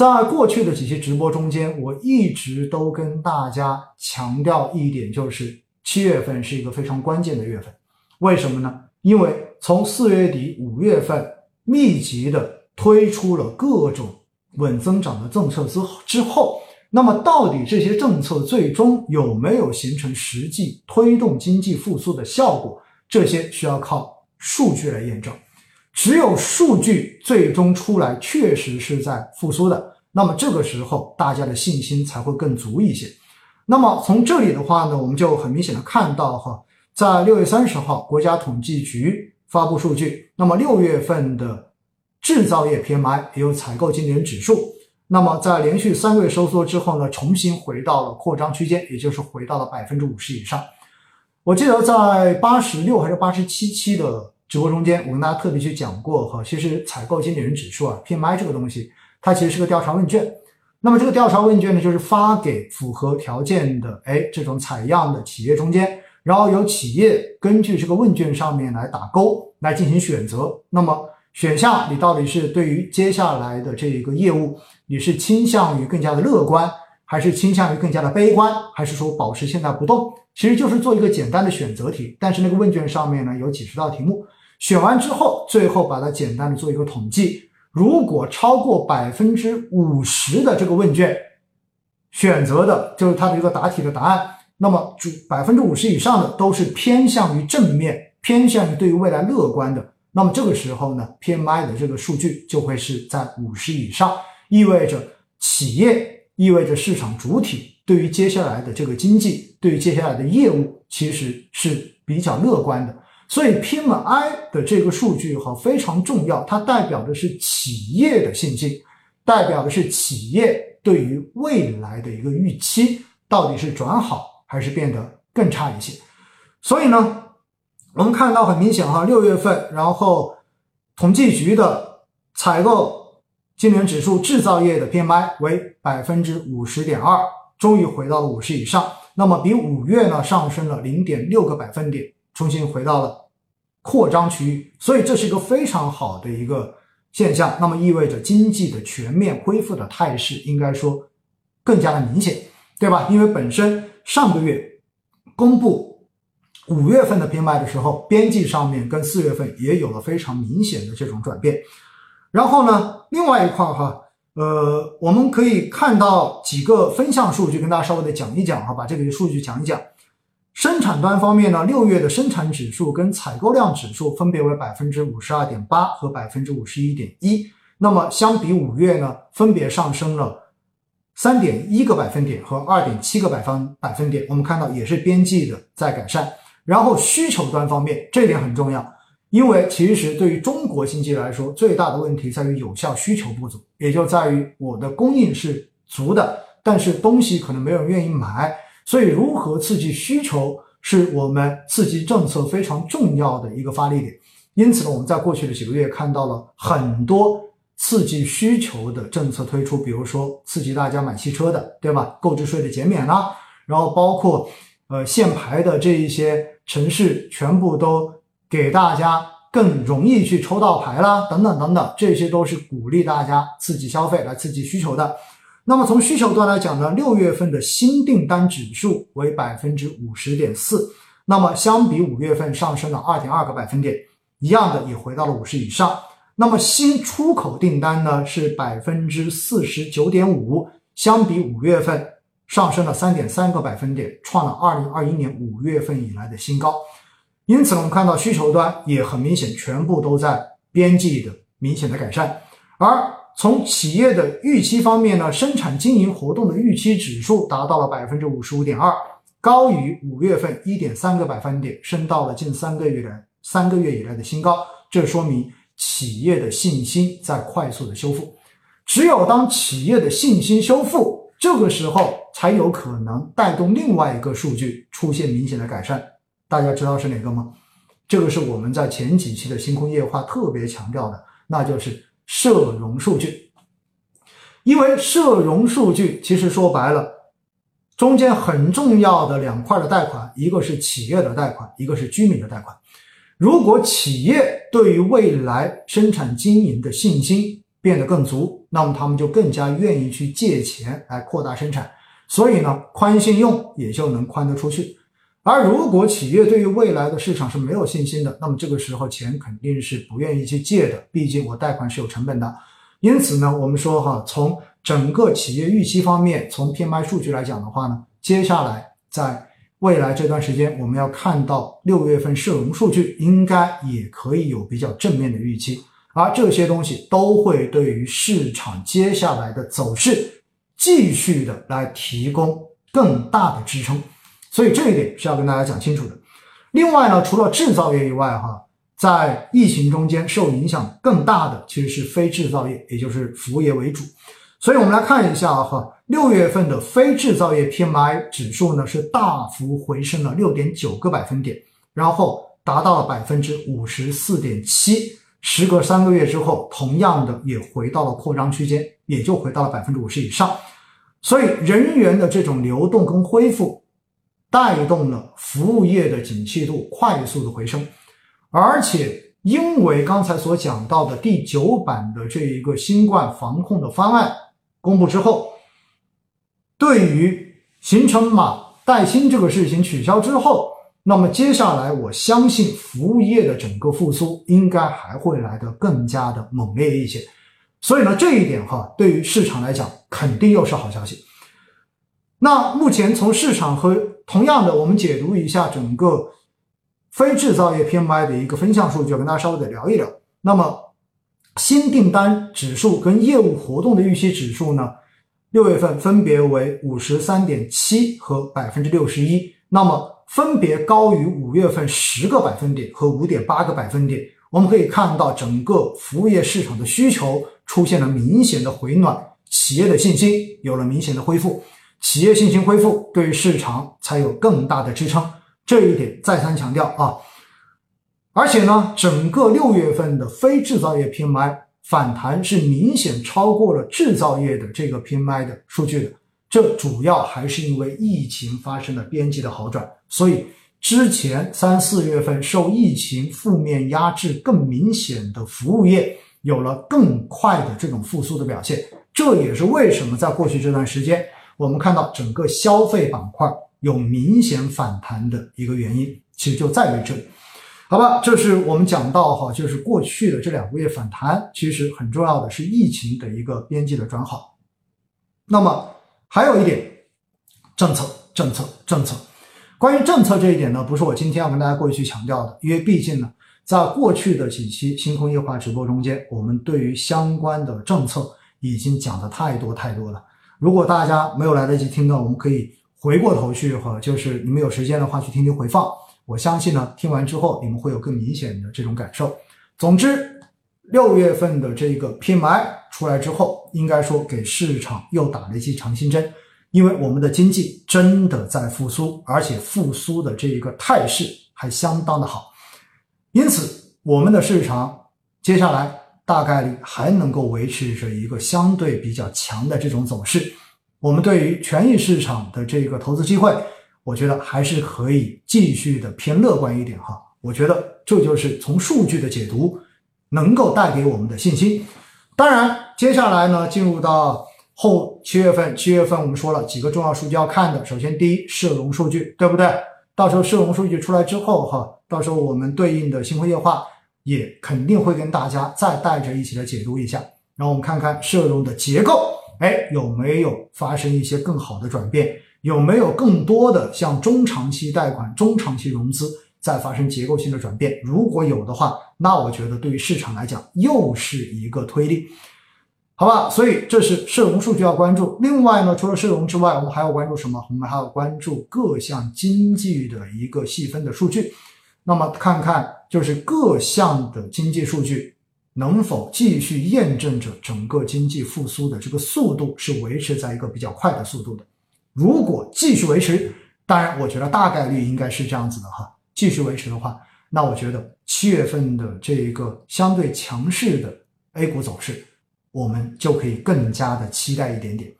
在过去的几期直播中间，我一直都跟大家强调一点，就是七月份是一个非常关键的月份。为什么呢？因为从四月底五月份密集的推出了各种稳增长的政策之之后，那么到底这些政策最终有没有形成实际推动经济复苏的效果？这些需要靠数据来验证。只有数据最终出来，确实是在复苏的，那么这个时候大家的信心才会更足一些。那么从这里的话呢，我们就很明显的看到哈，在六月三十号，国家统计局发布数据，那么六月份的制造业 PMI 也有采购经理人指数，那么在连续三个月收缩之后呢，重新回到了扩张区间，也就是回到了百分之五十以上。我记得在八十六还是八十七期的。直播中间，我跟大家特别去讲过哈，其实采购经理人指数啊，PMI 这个东西，它其实是个调查问卷。那么这个调查问卷呢，就是发给符合条件的哎这种采样的企业中间，然后由企业根据这个问卷上面来打勾来进行选择。那么选项你到底是对于接下来的这一个业务，你是倾向于更加的乐观，还是倾向于更加的悲观，还是说保持现在不动？其实就是做一个简单的选择题。但是那个问卷上面呢，有几十道题目。选完之后，最后把它简单的做一个统计。如果超过百分之五十的这个问卷选择的就是它的一个答题的答案，那么主百分之五十以上的都是偏向于正面，偏向于对于未来乐观的。那么这个时候呢，PMI 的这个数据就会是在五十以上，意味着企业，意味着市场主体对于接下来的这个经济，对于接下来的业务，其实是比较乐观的。所以 PMI 的这个数据哈非常重要，它代表的是企业的信心，代表的是企业对于未来的一个预期，到底是转好还是变得更差一些。所以呢，我们看到很明显哈，六月份，然后统计局的采购经理指数制造业的 PMI 为百分之五十点二，终于回到了五十以上，那么比五月呢上升了零点六个百分点。重新回到了扩张区域，所以这是一个非常好的一个现象。那么意味着经济的全面恢复的态势应该说更加的明显，对吧？因为本身上个月公布五月份的 PMI 的时候，边际上面跟四月份也有了非常明显的这种转变。然后呢，另外一块哈，呃，我们可以看到几个分项数据，跟大家稍微的讲一讲哈，把这个数据讲一讲。生产端方面呢，六月的生产指数跟采购量指数分别为百分之五十二点八和百分之五十一点一。那么相比五月呢，分别上升了三点一个百分点和二点七个百分百分点。我们看到也是边际的在改善。然后需求端方面，这点很重要，因为其实对于中国经济来说，最大的问题在于有效需求不足，也就在于我的供应是足的，但是东西可能没有人愿意买。所以，如何刺激需求是我们刺激政策非常重要的一个发力点。因此呢，我们在过去的几个月看到了很多刺激需求的政策推出，比如说刺激大家买汽车的，对吧？购置税的减免啦，然后包括呃限牌的这一些城市，全部都给大家更容易去抽到牌啦，等等等等，这些都是鼓励大家刺激消费来刺激需求的。那么从需求端来讲呢，六月份的新订单指数为百分之五十点四，那么相比五月份上升了二点二个百分点，一样的也回到了五十以上。那么新出口订单呢是百分之四十九点五，相比五月份上升了三点三个百分点，创了二零二一年五月份以来的新高。因此呢我们看到需求端也很明显，全部都在边际的明显的改善，而。从企业的预期方面呢，生产经营活动的预期指数达到了百分之五十五点二，高于五月份一点三个百分点，升到了近三个月来三个月以来的新高。这说明企业的信心在快速的修复。只有当企业的信心修复，这个时候才有可能带动另外一个数据出现明显的改善。大家知道是哪个吗？这个是我们在前几期的星空夜话特别强调的，那就是。社融数据，因为社融数据其实说白了，中间很重要的两块的贷款，一个是企业的贷款，一个是居民的贷款。如果企业对于未来生产经营的信心变得更足，那么他们就更加愿意去借钱来扩大生产，所以呢，宽信用也就能宽得出去。而如果企业对于未来的市场是没有信心的，那么这个时候钱肯定是不愿意去借的，毕竟我贷款是有成本的。因此呢，我们说哈，从整个企业预期方面，从 PMI 数据来讲的话呢，接下来在未来这段时间，我们要看到六月份社融数据，应该也可以有比较正面的预期，而这些东西都会对于市场接下来的走势继续的来提供更大的支撑。所以这一点是要跟大家讲清楚的。另外呢，除了制造业以外，哈，在疫情中间受影响更大的其实是非制造业，也就是服务业为主。所以我们来看一下哈，六月份的非制造业 PMI 指数呢是大幅回升了六点九个百分点，然后达到了百分之五十四点七。时隔三个月之后，同样的也回到了扩张区间，也就回到了百分之五十以上。所以人员的这种流动跟恢复。带动了服务业的景气度快速的回升，而且因为刚才所讲到的第九版的这一个新冠防控的方案公布之后，对于行程码带薪这个事情取消之后，那么接下来我相信服务业的整个复苏应该还会来得更加的猛烈一些，所以呢，这一点哈，对于市场来讲肯定又是好消息。那目前从市场和同样的，我们解读一下整个非制造业 PMI 的一个分项数据，跟大家稍微的聊一聊。那么新订单指数跟业务活动的预期指数呢，六月份分别为五十三点七和百分之六十一，那么分别高于五月份十个百分点和五点八个百分点。我们可以看到，整个服务业市场的需求出现了明显的回暖，企业的信心有了明显的恢复。企业信心恢复，对于市场才有更大的支撑，这一点再三强调啊！而且呢，整个六月份的非制造业 PMI 反弹是明显超过了制造业的这个 PMI 的数据的，这主要还是因为疫情发生了边际的好转，所以之前三四月份受疫情负面压制更明显的服务业有了更快的这种复苏的表现，这也是为什么在过去这段时间。我们看到整个消费板块有明显反弹的一个原因，其实就在于这里，好吧？这是我们讲到哈，就是过去的这两个月反弹，其实很重要的是疫情的一个边际的转好。那么还有一点，政策，政策，政策。关于政策这一点呢，不是我今天要跟大家过去强调的，因为毕竟呢，在过去的几期星空夜话直播中间，我们对于相关的政策已经讲的太多太多了。如果大家没有来得及听到，我们可以回过头去哈，就是你们有时间的话去听听回放。我相信呢，听完之后你们会有更明显的这种感受。总之，六月份的这个 PMI 出来之后，应该说给市场又打了一剂强心针，因为我们的经济真的在复苏，而且复苏的这一个态势还相当的好。因此，我们的市场接下来。大概率还能够维持着一个相对比较强的这种走势。我们对于权益市场的这个投资机会，我觉得还是可以继续的偏乐观一点哈。我觉得这就是从数据的解读能够带给我们的信心。当然，接下来呢，进入到后七月份，七月份我们说了几个重要数据要看的。首先，第一，社融数据，对不对？到时候社融数据出来之后哈，到时候我们对应的新会业化。也肯定会跟大家再带着一起来解读一下，让我们看看社融的结构，哎，有没有发生一些更好的转变？有没有更多的像中长期贷款、中长期融资在发生结构性的转变？如果有的话，那我觉得对于市场来讲又是一个推力，好吧？所以这是社融数据要关注。另外呢，除了社融之外，我们还要关注什么？我们还要关注各项经济的一个细分的数据。那么看看就是各项的经济数据能否继续验证着整个经济复苏的这个速度是维持在一个比较快的速度的。如果继续维持，当然我觉得大概率应该是这样子的哈。继续维持的话，那我觉得七月份的这一个相对强势的 A 股走势，我们就可以更加的期待一点点。